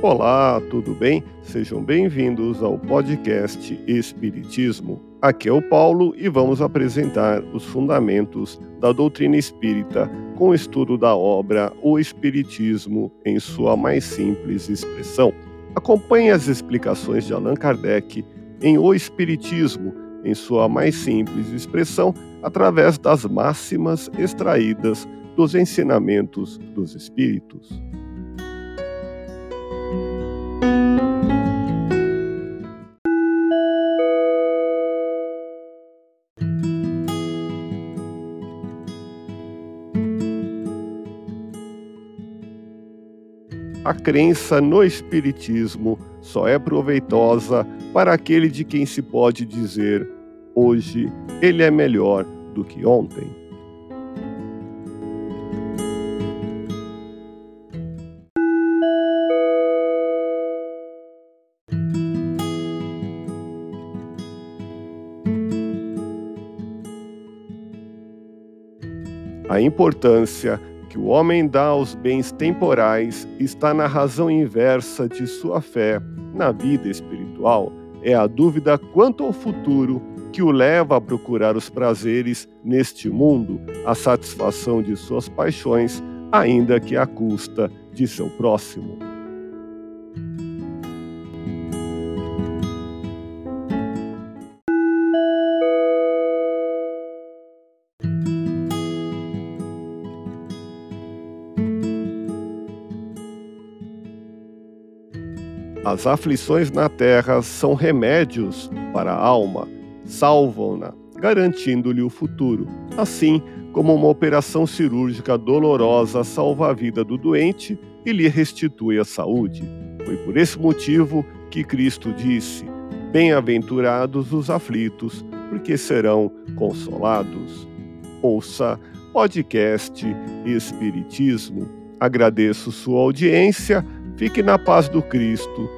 Olá, tudo bem? Sejam bem-vindos ao podcast Espiritismo. Aqui é o Paulo e vamos apresentar os fundamentos da doutrina espírita com o estudo da obra O Espiritismo em sua mais simples expressão. Acompanhe as explicações de Allan Kardec em O Espiritismo em sua mais simples expressão através das máximas extraídas dos ensinamentos dos Espíritos. A crença no Espiritismo só é proveitosa para aquele de quem se pode dizer hoje ele é melhor do que ontem. A importância que o homem dá aos bens temporais está na razão inversa de sua fé na vida espiritual. É a dúvida quanto ao futuro que o leva a procurar os prazeres neste mundo, a satisfação de suas paixões, ainda que à custa de seu próximo. As aflições na terra são remédios para a alma, salvam-na, garantindo-lhe o futuro, assim como uma operação cirúrgica dolorosa salva a vida do doente e lhe restitui a saúde. Foi por esse motivo que Cristo disse: Bem-aventurados os aflitos, porque serão consolados. Ouça podcast Espiritismo. Agradeço sua audiência, fique na paz do Cristo